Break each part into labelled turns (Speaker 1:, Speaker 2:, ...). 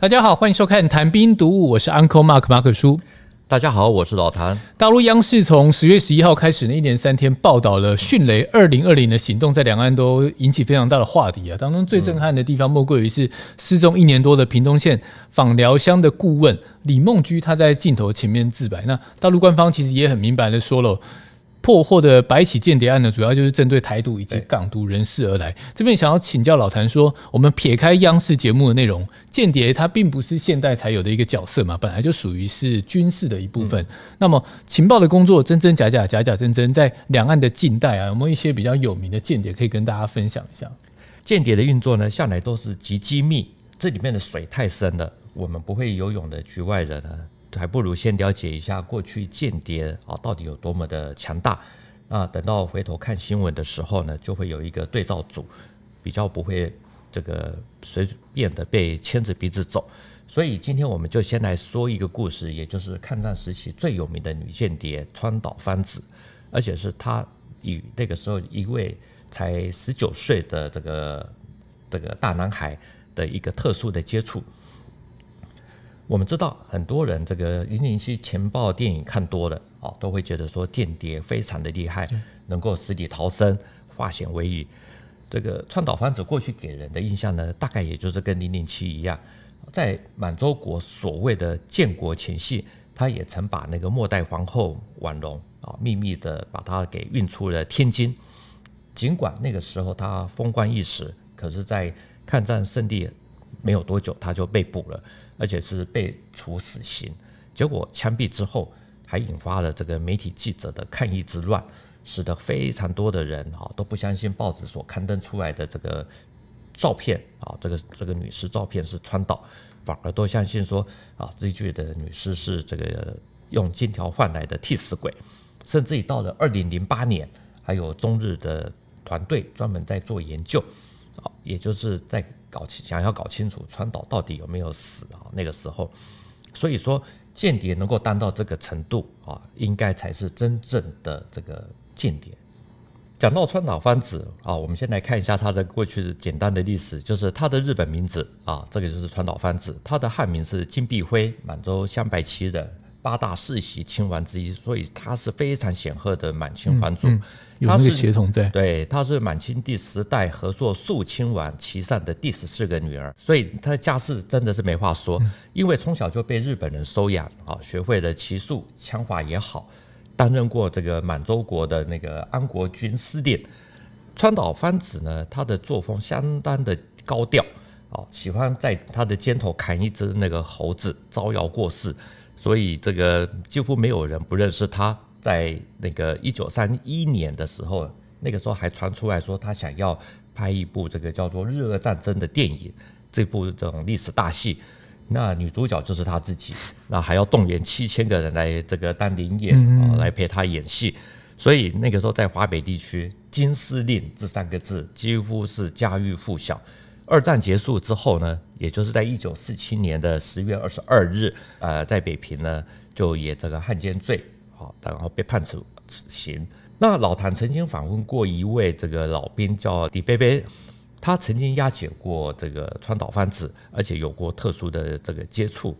Speaker 1: 大家好，欢迎收看《谈兵读武》，我是 Uncle Mark 马可叔。
Speaker 2: 大家好，我是老谭。
Speaker 1: 大陆央视从十月十一号开始，呢一连三天报道了“迅雷二零二零”的行动，在两岸都引起非常大的话题啊。当中最震撼的地方，莫过于是失踪一年多的屏东县访寮乡的顾问李梦居，他在镜头前面自白。那大陆官方其实也很明白的说了。破获的白起间谍案呢，主要就是针对台独以及港独人士而来。这边想要请教老谭说，我们撇开央视节目的内容，间谍它并不是现代才有的一个角色嘛，本来就属于是军事的一部分。那么情报的工作真真假假，假假真真，在两岸的近代啊，有没有一些比较有名的间谍可以跟大家分享一下？
Speaker 2: 间谍的运作呢，向来都是极机密，这里面的水太深了，我们不会游泳的局外人呢。还不如先了解一下过去间谍啊到底有多么的强大，那等到回头看新闻的时候呢，就会有一个对照组，比较不会这个随便的被牵着鼻子走。所以今天我们就先来说一个故事，也就是抗战时期最有名的女间谍川岛芳子，而且是她与那个时候一位才十九岁的这个这个大男孩的一个特殊的接触。我们知道很多人这个零零七情报电影看多了啊，都会觉得说间谍非常的厉害，能够死里逃生、化险为夷。这个川岛芳子过去给人的印象呢，大概也就是跟零零七一样，在满洲国所谓的建国前夕，他也曾把那个末代皇后婉容啊秘密的把她给运出了天津。尽管那个时候他风光一时，可是，在抗战胜利没有多久，他就被捕了。而且是被处死刑，结果枪毙之后，还引发了这个媒体记者的抗议之乱，使得非常多的人啊都不相信报纸所刊登出来的这个照片啊，这个这个女尸照片是川岛，反而都相信说啊，这具的女尸是这个用金条换来的替死鬼，甚至于到了二零零八年，还有中日的团队专门在做研究，啊，也就是在。搞清想要搞清楚川岛到底有没有死啊？那个时候，所以说间谍能够当到这个程度啊，应该才是真正的这个间谍。讲到川岛芳子啊，我们先来看一下他的过去简单的历史，就是他的日本名字啊，这个就是川岛芳子，他的汉名是金碧辉，满洲镶白旗人。八大世袭亲王之一，所以她是非常显赫的满清皇族。
Speaker 1: 有那个血统在。
Speaker 2: 对，她是满清第十代和硕肃亲王旗上的第十四个女儿，所以她的家世真的是没话说。因为从小就被日本人收养啊，学会了骑术，枪法也好，担任过这个满洲国的那个安国军司令。川岛芳子呢，她的作风相当的高调啊，喜欢在她的肩头砍一只那个猴子，招摇过市。所以这个几乎没有人不认识他。在那个一九三一年的时候，那个时候还传出来说他想要拍一部这个叫做《日俄战争》的电影，这部这种历史大戏，那女主角就是他自己，那还要动员七千个人来这个当临演啊，来陪他演戏。所以那个时候在华北地区，金司令这三个字几乎是家喻户晓。二战结束之后呢，也就是在一九四七年的十月二十二日，呃，在北平呢就以这个汉奸罪，好，然后被判处死刑。那老谭曾经访问过一位这个老兵叫李贝贝，他曾经押解过这个川岛芳子，而且有过特殊的这个接触。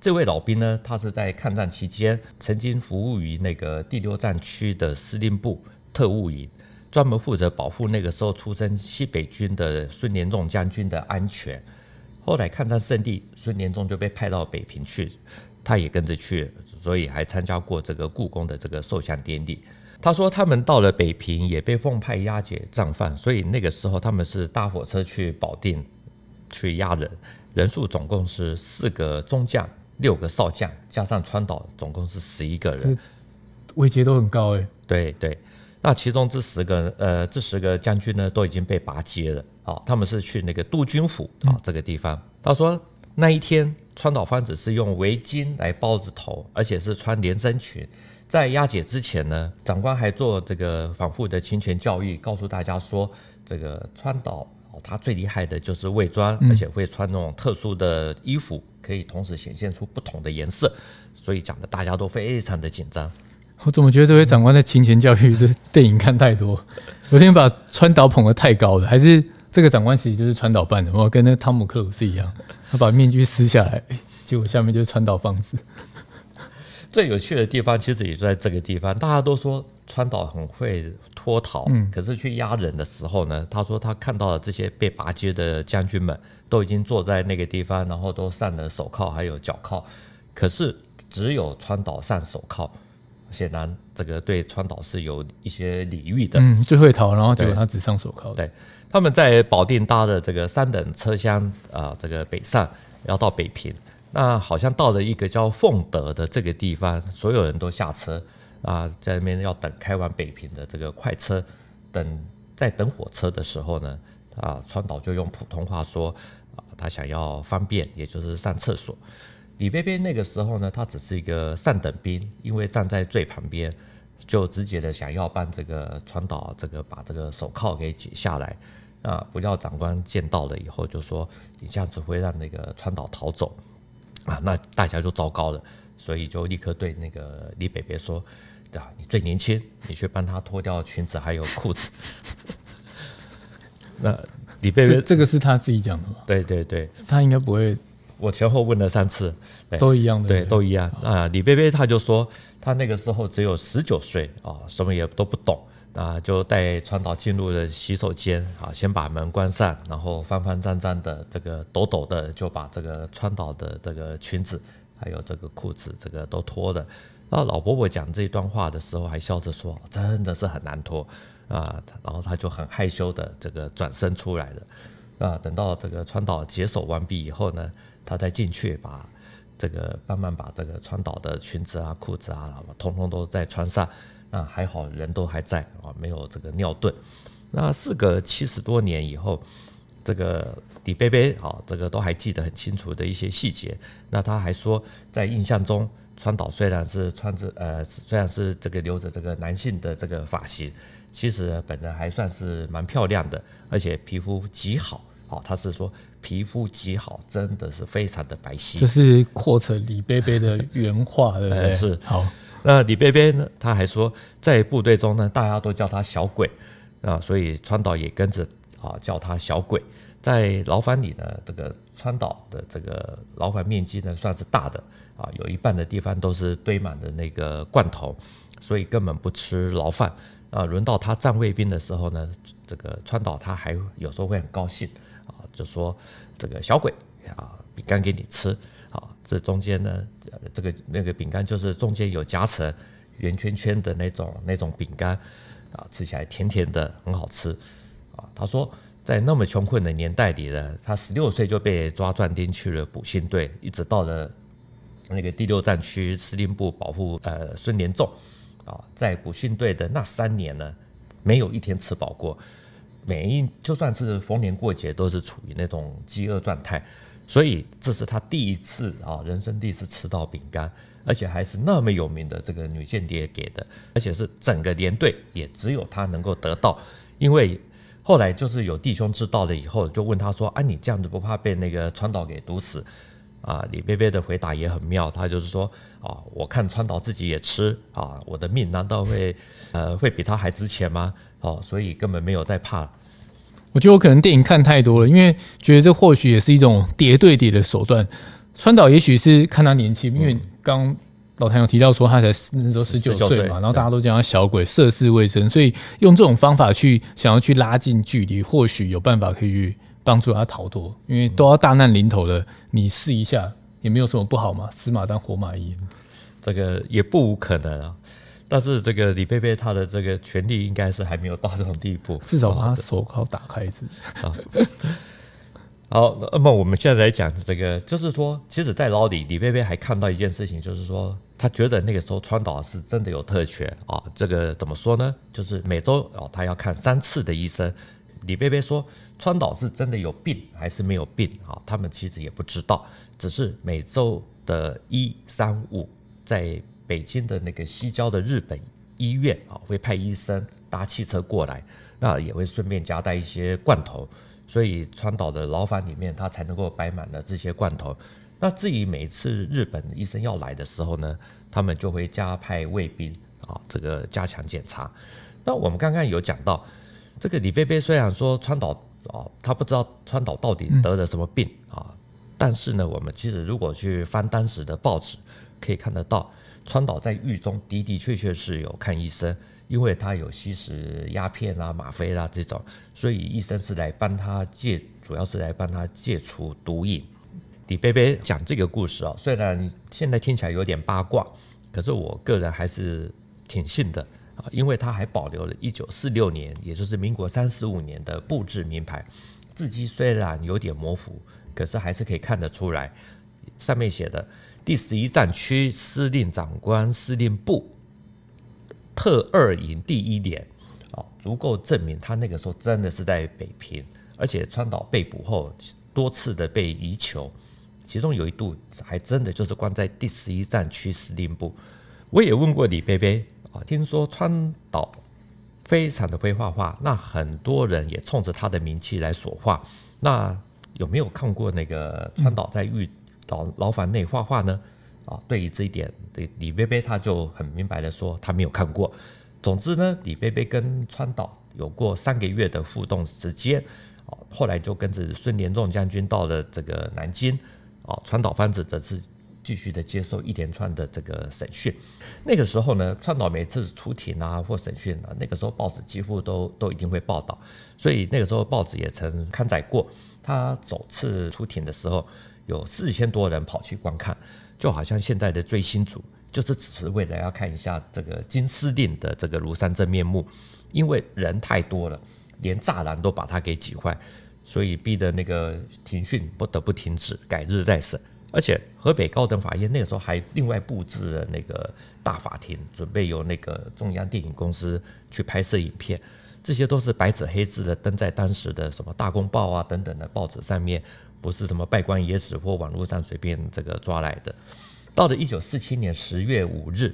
Speaker 2: 这位老兵呢，他是在抗战期间曾经服务于那个第六战区的司令部特务营。专门负责保护那个时候出身西北军的孙连仲将军的安全。后来抗战胜利，孙连仲就被派到北平去，他也跟着去，所以还参加过这个故宫的这个受降典礼。他说他们到了北平也被奉派押解战犯，所以那个时候他们是搭火车去保定去押人，人数总共是四个中将、六个少将，加上川岛，总共是十一个人，
Speaker 1: 位阶都很高哎。
Speaker 2: 对对。那其中这十个呃，这十个将军呢，都已经被拔阶了啊。他们是去那个督军府啊这个地方。他说那一天川岛芳子是用围巾来包着头，而且是穿连身裙。在押解之前呢，长官还做这个反复的侵权教育，告诉大家说，这个川岛哦，他最厉害的就是伪装，而且会穿那种特殊的衣服，可以同时显现出不同的颜色，所以讲的大家都非常的紧张。
Speaker 1: 我怎么觉得这位长官在勤权教育这电影看太多？昨天把川岛捧得太高了，还是这个长官其实就是川岛扮的？我跟那个汤姆克鲁斯一样，他把面具撕下来，结果下面就是川岛芳子。
Speaker 2: 最有趣的地方其实也就在这个地方，大家都说川岛很会脱逃，嗯，可是去押人的时候呢，他说他看到了这些被拔街的将军们都已经坐在那个地方，然后都上了手铐还有脚铐，可是只有川岛上手铐，显然这个对川岛是有一些礼遇的，
Speaker 1: 嗯，最会逃，然后结果他只上手铐，
Speaker 2: 对，他们在保定搭的这个三等车厢啊、呃，这个北上要到北平。那好像到了一个叫凤德的这个地方，所有人都下车啊，在那边要等开往北平的这个快车，等在等火车的时候呢，啊，川岛就用普通话说啊，他想要方便，也就是上厕所。李贝贝那个时候呢，他只是一个上等兵，因为站在最旁边，就直接的想要帮这个川岛这个把这个手铐给解下来啊，不料长官见到了以后就说，你这样子会让那个川岛逃走。啊，那大家就糟糕了，所以就立刻对那个李北北说：“啊，你最年轻，你去帮他脱掉裙子还有裤子。”那李北北
Speaker 1: 这个是他自己讲的吗？
Speaker 2: 对对对，
Speaker 1: 他应该不会。
Speaker 2: 我前后问了三次，
Speaker 1: 都一样的，
Speaker 2: 对，都一样。啊，李贝贝他就说，他那个时候只有十九岁啊，什么也都不懂。啊，就带川岛进入了洗手间啊，先把门关上，然后方方正正的这个抖抖的就把这个川岛的这个裙子还有这个裤子这个都脱了。那老伯伯讲这一段话的时候还笑着说：“真的是很难脱啊。”然后他就很害羞的这个转身出来了。啊，等到这个川岛解手完毕以后呢，他再进去把这个慢慢把这个川岛的裙子啊、裤子啊，通通都再穿上。那还好，人都还在啊，没有这个尿遁。那事隔七十多年以后，这个李贝贝啊，这个都还记得很清楚的一些细节。那他还说，在印象中，川岛虽然是穿着呃，虽然是这个留着这个男性的这个发型，其实本人还算是蛮漂亮的，而且皮肤极好。好，他是说皮肤极好，真的是非常的白皙。
Speaker 1: 这是扩成李贝贝的原话，对不对？
Speaker 2: 是
Speaker 1: 好。
Speaker 2: 那李贝贝呢？他还说，在部队中呢，大家都叫他小鬼啊，所以川岛也跟着啊叫他小鬼。在牢房里呢，这个川岛的这个牢房面积呢算是大的啊，有一半的地方都是堆满的那个罐头，所以根本不吃牢饭啊。轮到他站卫兵的时候呢，这个川岛他还有时候会很高兴啊，就说这个小鬼啊，饼干给你吃。啊，这中间呢，这个那个饼干就是中间有夹层圆圈圈的那种那种饼干，啊，吃起来甜甜的，很好吃。啊，他说在那么穷困的年代里呢，他十六岁就被抓壮丁去了补训队，一直到了那个第六战区司令部保护呃孙连仲。啊，在补训队的那三年呢，没有一天吃饱过，每一就算是逢年过节都是处于那种饥饿状态。所以这是他第一次啊，人生第一次吃到饼干，而且还是那么有名的这个女间谍给的，而且是整个连队也只有他能够得到。因为后来就是有弟兄知道了以后，就问他说：“啊，你这样子不怕被那个川岛给毒死？”啊，李贝贝的回答也很妙，他就是说：“啊，我看川岛自己也吃啊，我的命难道会呃会比他还值钱吗？哦，所以根本没有在怕。”
Speaker 1: 我觉得我可能电影看太多了，因为觉得这或许也是一种叠对叠的手段。川岛也许是看他年轻，因为刚老谭有提到说他才那时候十九岁嘛，然后大家都叫他小鬼，涉世未深，所以用这种方法去想要去拉近距离，或许有办法可以去帮助他逃脱。因为都要大难临头了，你试一下也没有什么不好嘛，死马当活马医，
Speaker 2: 这个也不无可能啊。但是这个李贝贝他的这个权力应该是还没有到这种地步，
Speaker 1: 至少把他手铐打开一次。
Speaker 2: 好，那么我们现在来讲这个，就是说，其实，在牢里，李贝贝还看到一件事情，就是说，他觉得那个时候川岛是真的有特权啊。这个怎么说呢？就是每周哦，他要看三次的医生。李贝贝说，川岛是真的有病还是没有病啊？他们其实也不知道，只是每周的一三五在。北京的那个西郊的日本医院啊，会派医生搭汽车过来，那也会顺便夹带一些罐头，所以川岛的牢房里面他才能够摆满了这些罐头。那至于每次日本医生要来的时候呢，他们就会加派卫兵啊，这个加强检查。那我们刚刚有讲到，这个李贝贝虽然说川岛啊，他不知道川岛到底得了什么病啊。但是呢，我们其实如果去翻当时的报纸，可以看得到，川岛在狱中的的确确是有看医生，因为他有吸食鸦片啊、吗啡啦、啊、这种，所以医生是来帮他戒，主要是来帮他戒除毒瘾。李贝贝讲这个故事啊，虽然现在听起来有点八卦，可是我个人还是挺信的啊，因为他还保留了1946年，也就是民国三十五年的布置名牌，字迹虽然有点模糊，可是还是可以看得出来，上面写的第十一战区司令长官司令部特二营第一连啊，足够证明他那个时候真的是在北平，而且川岛被捕后多次的被移囚。其中有一度还真的就是关在第十一战区司令部。我也问过李贝贝啊，听说川岛非常的会画画，那很多人也冲着他的名气来所画。那有没有看过那个川岛在狱牢牢房内画画呢？啊，对于这一点，对李贝贝他就很明白的说他没有看过。总之呢，李贝贝跟川岛有过三个月的互动时间，啊，后来就跟着孙连仲将军到了这个南京。哦，川岛芳子则是继续的接受一连串的这个审讯。那个时候呢，川岛每次出庭啊或审讯啊，那个时候报纸几乎都都一定会报道，所以那个时候报纸也曾刊载过他首次出庭的时候，有四千多人跑去观看，就好像现在的追星族，就是只是为了要看一下这个金司令的这个庐山真面目，因为人太多了，连栅栏都把他给挤坏。所以逼得那个庭讯不得不停止，改日再审。而且河北高等法院那个时候还另外布置了那个大法庭，准备由那个中央电影公司去拍摄影片。这些都是白纸黑字的登在当时的什么大公报啊等等的报纸上面，不是什么拜官野史或网络上随便这个抓来的。到了一九四七年十月五日，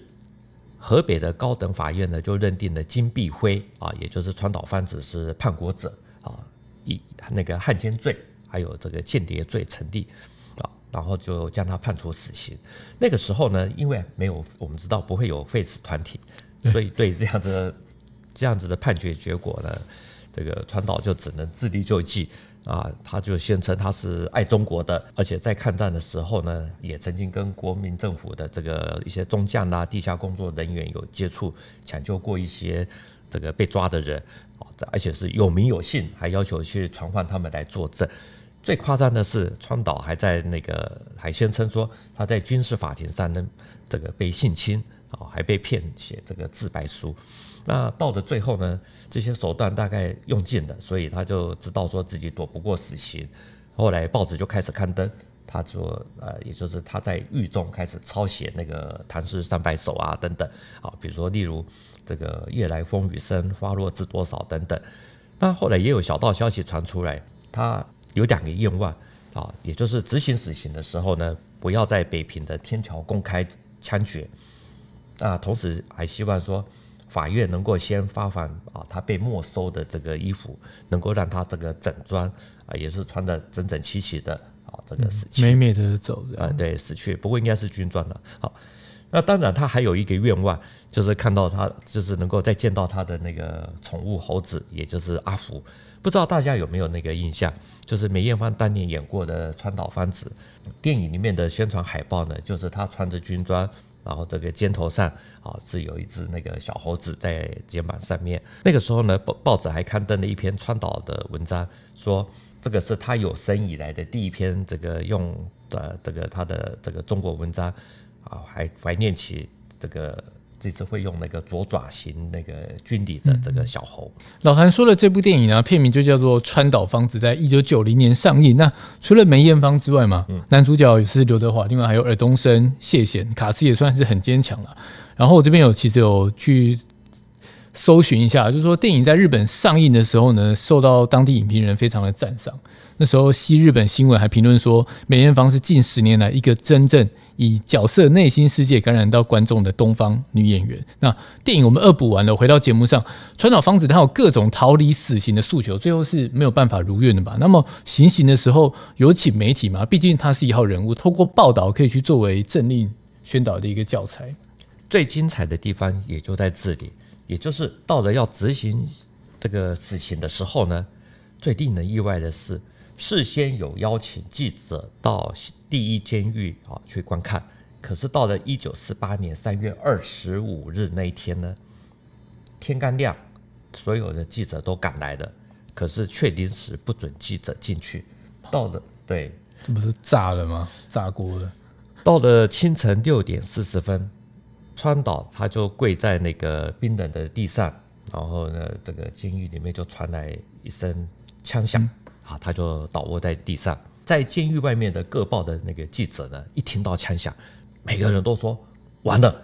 Speaker 2: 河北的高等法院呢就认定了金碧辉啊，也就是川岛芳子是叛国者啊。以那个汉奸罪，还有这个间谍罪成立，然后就将他判处死刑。那个时候呢，因为没有我们知道不会有废死团体，所以对这样子这样子的判决结果呢，这个川岛就只能自力救济啊。他就宣称他是爱中国的，而且在抗战的时候呢，也曾经跟国民政府的这个一些中将啊、地下工作人员有接触，抢救过一些这个被抓的人啊。而且是有名有姓，还要求去传唤他们来作证。最夸张的是，川岛还在那个还宣称说他在军事法庭上呢，这个被性侵啊，还被骗写这个自白书。那到了最后呢，这些手段大概用尽了，所以他就知道说自己躲不过死刑。后来报纸就开始刊登，他说呃，也就是他在狱中开始抄写那个唐诗三百首啊等等啊，比如说例如。这个夜来风雨声，花落知多少等等。那后来也有小道消息传出来，他有两个愿望啊，也就是执行死刑的时候呢，不要在北平的天桥公开枪决。啊，同时还希望说，法院能够先发放啊他被没收的这个衣服，能够让他这个整装啊，也是穿的整整齐齐的啊，这个死去
Speaker 1: 美美的走啊，
Speaker 2: 对，死去。不过应该是军装的，好。那当然，他还有一个愿望，就是看到他，就是能够再见到他的那个宠物猴子，也就是阿福。不知道大家有没有那个印象？就是梅艳芳当年演过的川岛芳子电影里面的宣传海报呢，就是他穿着军装，然后这个肩头上啊是有一只那个小猴子在肩膀上面。那个时候呢，报报纸还刊登了一篇川岛的文章，说这个是他有生以来的第一篇这个用的这个他的这个中国文章。啊，还怀念起这个这次会用那个左爪型那个军礼的这个小猴。嗯、
Speaker 1: 老谭说的这部电影呢，片名就叫做《川岛芳子》，在一九九零年上映。那除了梅艳芳之外嘛，嗯、男主角也是刘德华，另外还有尔冬升、谢贤，卡斯也算是很坚强了。然后我这边有其实有去搜寻一下，就是说电影在日本上映的时候呢，受到当地影评人非常的赞赏。那时候西日本新闻还评论说，梅艳芳是近十年来一个真正以角色内心世界感染到观众的东方女演员。那电影我们恶补完了，回到节目上，川岛芳子她有各种逃离死刑的诉求，最后是没有办法如愿的吧？那么行刑的时候有请媒体吗？毕竟她是一号人物，透过报道可以去作为政令宣导的一个教材。
Speaker 2: 最精彩的地方也就在这里，也就是到了要执行这个死刑的时候呢，最令人意外的是。事先有邀请记者到第一监狱啊去观看，可是到了一九四八年三月二十五日那一天呢，天刚亮，所有的记者都赶来了，可是却临时不准记者进去。到了，对，
Speaker 1: 这不是炸了吗？炸锅了。
Speaker 2: 到了清晨六点四十分，川岛他就跪在那个冰冷的地上，然后呢，这个监狱里面就传来一声枪响。嗯啊，他就倒卧在地上，在监狱外面的各报的那个记者呢，一听到枪响，每个人都说完了，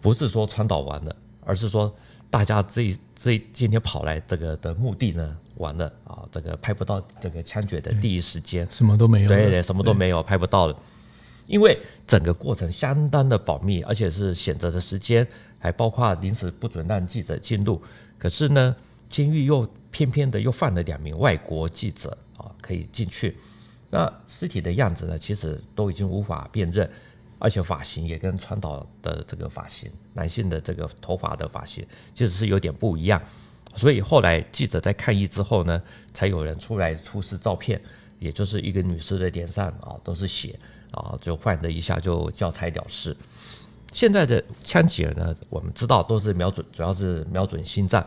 Speaker 2: 不是说川岛完了，而是说大家这这今天跑来这个的目的呢，完了啊，这个拍不到这个枪决的第一时间，
Speaker 1: 什么都没有，
Speaker 2: 对对，什么都没有，拍不到了，因为整个过程相当的保密，而且是选择的时间，还包括临时不准让记者进入，可是呢，监狱又。偏偏的又放了两名外国记者啊，可以进去。那尸体的样子呢，其实都已经无法辨认，而且发型也跟川岛的这个发型，男性的这个头发的发型，其实是有点不一样。所以后来记者在抗议之后呢，才有人出来出示照片，也就是一个女士的脸上啊都是血啊，就换了一下就交差了事。现在的枪击呢，我们知道都是瞄准，主要是瞄准心脏。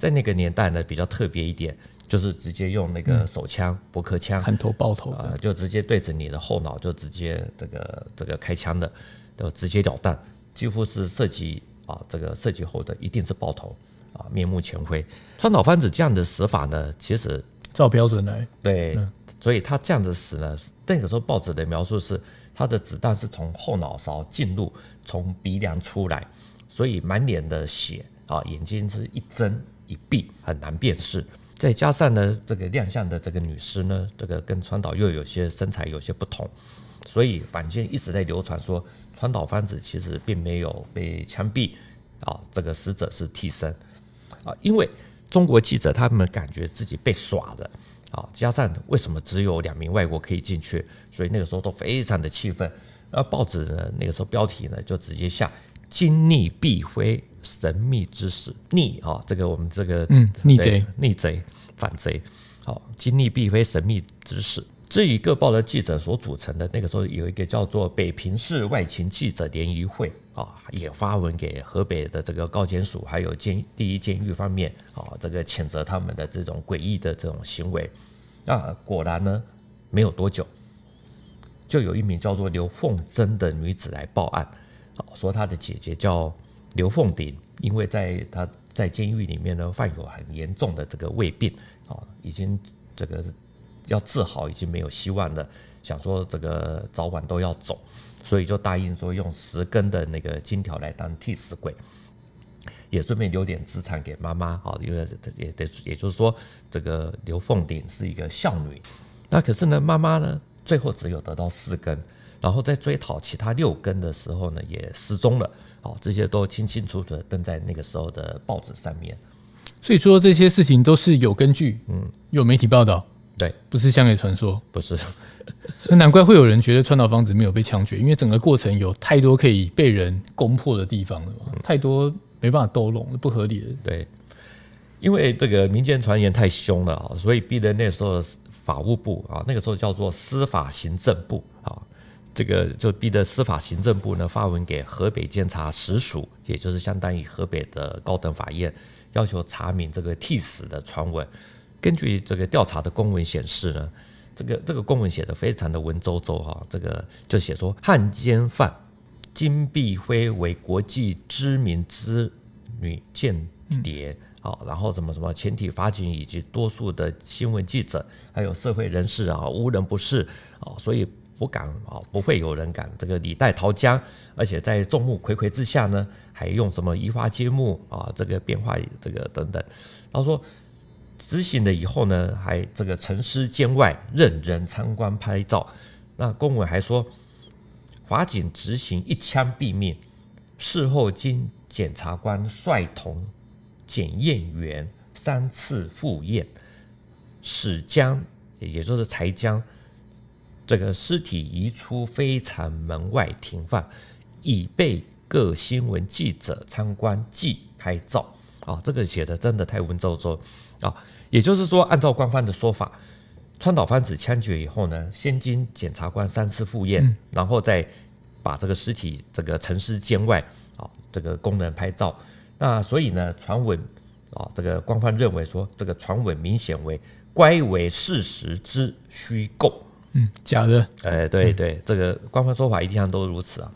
Speaker 2: 在那个年代呢，比较特别一点，就是直接用那个手枪、驳壳枪，
Speaker 1: 砍头爆头
Speaker 2: 啊，就直接对着你的后脑就直接这个这个开枪的，就直截了当，几乎是射击啊，这个射击后的一定是爆头啊，面目全非。川岛芳子这样的死法呢，其实
Speaker 1: 照标准来，
Speaker 2: 对，所以他这样子死呢，那个时候报纸的描述是他的子弹是从后脑勺进入，从鼻梁出来，所以满脸的血啊，眼睛是一睁。一闭很难辨识，再加上呢，这个亮相的这个女尸呢，这个跟川岛又有些身材有些不同，所以坊间一直在流传说川岛芳子其实并没有被枪毙啊，这个死者是替身啊，因为中国记者他们感觉自己被耍了啊，加上为什么只有两名外国可以进去，所以那个时候都非常的气愤，而报纸呢那个时候标题呢就直接下金逆必非。神秘之事，逆啊，这个我们这个
Speaker 1: 嗯，逆贼，
Speaker 2: 逆贼，反贼，好，惊逆必非神秘之事。至于各报的记者所组成的，那个时候有一个叫做北平市外勤记者联谊会啊，也发文给河北的这个高检署，还有监第一监狱方面啊，这个谴责他们的这种诡异的这种行为。那果然呢，没有多久，就有一名叫做刘凤珍的女子来报案，啊，说她的姐姐叫。刘凤鼎，因为在他在监狱里面呢，患有很严重的这个胃病啊，已经这个要治好已经没有希望了，想说这个早晚都要走，所以就答应说用十根的那个金条来当替死鬼，也顺便留点资产给妈妈啊，因为也得也就是说，这个刘凤鼎是一个孝女，那可是呢，妈妈呢最后只有得到四根。然后在追讨其他六根的时候呢，也失踪了。好，这些都清清楚楚的登在那个时候的报纸上面。
Speaker 1: 所以说这些事情都是有根据，嗯，有媒体报道，
Speaker 2: 对，
Speaker 1: 不是乡野传说，
Speaker 2: 不是。
Speaker 1: 那难怪会有人觉得川岛芳子没有被枪决，因为整个过程有太多可以被人攻破的地方了嘛，太多没办法兜拢，不合理的。
Speaker 2: 对，因为这个民间传言太凶了啊，所以逼得那时候法务部啊，那个时候叫做司法行政部啊。这个就逼得司法行政部呢发文给河北监察实署，也就是相当于河北的高等法院，要求查明这个替死的传闻。根据这个调查的公文显示呢，这个这个公文写的非常的文绉绉哈，这个就写说汉奸犯金碧辉为国际知名之女间谍，好、然后什么什么前体法警以及多数的新闻记者还有社会人士啊，无人不识啊，所以。不敢啊，不会有人敢这个李代桃僵，而且在众目睽睽之下呢，还用什么移花接木啊，这个变化这个等等。他说执行了以后呢，还这个陈尸监外，任人参观拍照。那公文还说，法警执行一枪毙命，事后经检察官率同检验员三次复验，始将也就是才将。这个尸体移出非常门外停放，以备各新闻记者参观即拍照。啊，这个写的真的太文绉绉啊！也就是说，按照官方的说法，川岛芳子枪决以后呢，先经检察官三次复验，嗯、然后再把这个尸体这个陈尸监外啊，这个供人拍照。那所以呢，传闻啊，这个官方认为说，这个传闻明显为乖为事实之虚构。
Speaker 1: 嗯，假的。
Speaker 2: 哎，对对，嗯、这个官方说法一向都如此啊。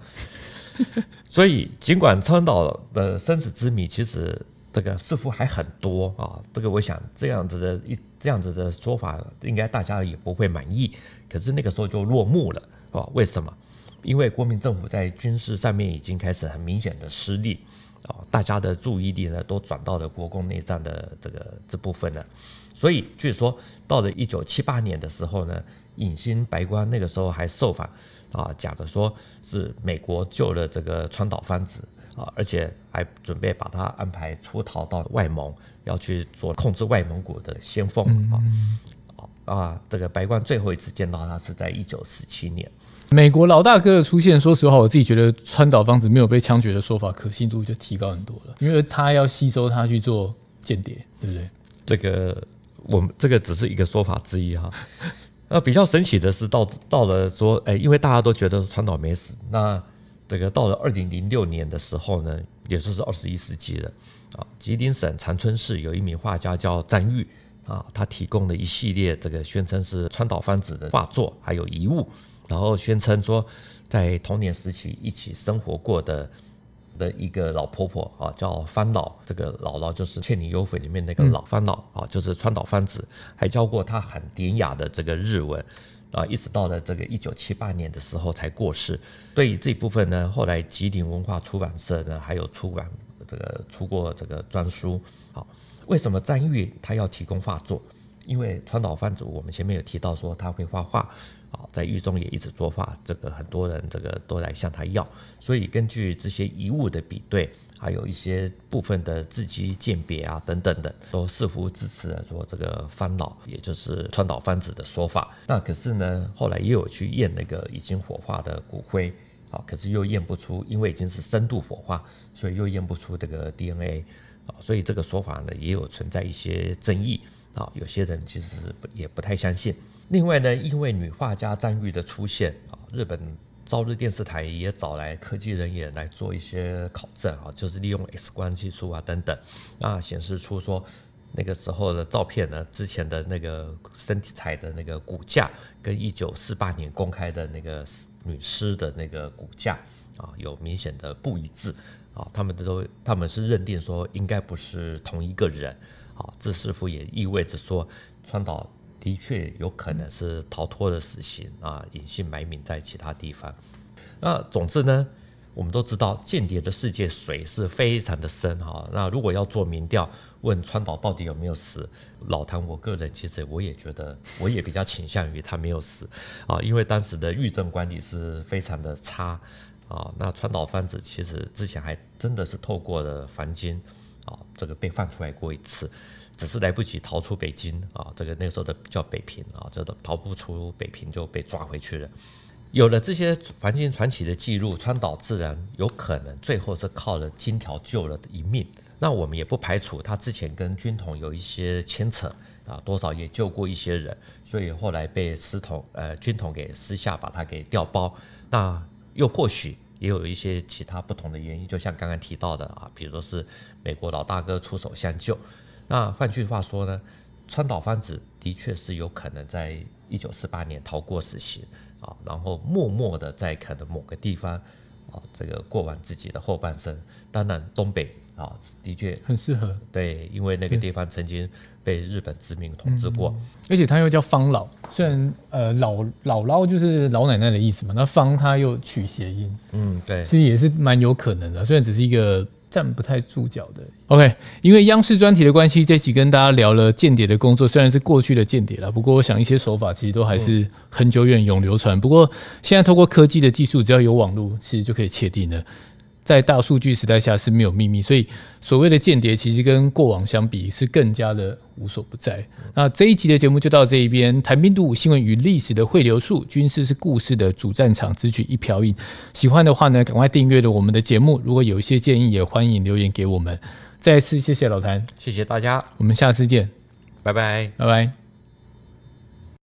Speaker 2: 所以，尽管川岛的生死之谜，其实这个似乎还很多啊。这个我想这样子的一这样子的说法，应该大家也不会满意。可是那个时候就落幕了啊？为什么？因为国民政府在军事上面已经开始很明显的失利啊，大家的注意力呢都转到了国共内战的这个这部分了。所以据说到了一九七八年的时候呢，影新白光那个时候还受访。啊，讲的说是美国救了这个川岛芳子啊，而且还准备把他安排出逃到外蒙，要去做控制外蒙古的先锋啊。啊，这个白关最后一次见到他是在一九四七年。
Speaker 1: 美国老大哥的出现，说实话，我自己觉得川岛芳子没有被枪决的说法可信度就提高很多了，因为他要吸收他去做间谍，对不对？
Speaker 2: 这个我们这个只是一个说法之一哈。那比较神奇的是到，到了说，哎，因为大家都觉得川岛没死，那这个到了二零零六年的时候呢，也就是二十一世纪了啊，吉林省长春市有一名画家叫詹玉啊，他提供了一系列这个宣称是川岛芳子的画作还有遗物，然后宣称说在童年时期一起生活过的。的一个老婆婆啊，叫芳老，这个姥姥就是《倩女幽魂》里面那个老芳老啊，就是川岛芳子，还教过她很典雅的这个日文啊，一直到了这个一九七八年的时候才过世。对于这部分呢，后来吉林文化出版社呢还有出版这个出过这个专书。好，为什么张玉他要提供画作？因为川岛芳子我们前面有提到说他会画画。在狱中也一直作画，这个很多人这个都来向他要，所以根据这些遗物的比对，还有一些部分的字迹鉴别啊等等的，都似乎支持了说这个芳姥，也就是川岛芳子的说法。那可是呢，后来也有去验那个已经火化的骨灰，啊，可是又验不出，因为已经是深度火化，所以又验不出这个 DNA，啊，所以这个说法呢也有存在一些争议，啊，有些人其实也不太相信。另外呢，因为女画家张玉的出现啊，日本朝日电视台也找来科技人员来做一些考证啊，就是利用 X 光技术啊等等，啊显示出说那个时候的照片呢，之前的那个身体材的那个骨架跟一九四八年公开的那个女尸的那个骨架啊有明显的不一致啊，他们都他们是认定说应该不是同一个人啊，这似乎也意味着说川岛。的确有可能是逃脱了死刑啊，隐姓埋名在其他地方。那总之呢，我们都知道间谍的世界水是非常的深哈。那如果要做民调，问川岛到底有没有死，老谭，我个人其实我也觉得，我也比较倾向于他没有死啊，因为当时的狱政管理是非常的差啊。那川岛芳子其实之前还真的是透过了房间啊，这个被放出来过一次。只是来不及逃出北京啊，这个那时候的叫北平啊，这个逃不出北平就被抓回去了。有了这些黄金传奇的记录，川岛自然有可能最后是靠了金条救了一命。那我们也不排除他之前跟军统有一些牵扯啊，多少也救过一些人，所以后来被司统呃军统给私下把他给调包。那又或许也有一些其他不同的原因，就像刚刚提到的啊，比如说是美国老大哥出手相救。那换句话说呢，川岛芳子的确是有可能在一九四八年逃过死刑啊，然后默默的在可能某个地方啊，这个过完自己的后半生。当然，东北啊的确
Speaker 1: 很适合，
Speaker 2: 对，因为那个地方曾经被日本殖民统治过，
Speaker 1: 嗯、而且它又叫方老，虽然呃老姥姥就是老奶奶的意思嘛，那方它又取谐音，
Speaker 2: 嗯，对，
Speaker 1: 其实也是蛮有可能的，虽然只是一个。站不太住脚的。OK，因为央视专题的关系，这期跟大家聊了间谍的工作，虽然是过去的间谍了，不过我想一些手法其实都还是很久远、永流传。不过现在透过科技的技术，只要有网络，其实就可以确定了。在大数据时代下是没有秘密，所以所谓的间谍其实跟过往相比是更加的无所不在。那这一集的节目就到这一边，谈兵度武新闻与历史的汇流处，军事是故事的主战场，只取一瓢饮。喜欢的话呢，赶快订阅了我们的节目。如果有一些建议，也欢迎留言给我们。再次谢谢老谭，
Speaker 2: 谢谢大家，
Speaker 1: 我们下次见，
Speaker 2: 拜拜，
Speaker 1: 拜拜。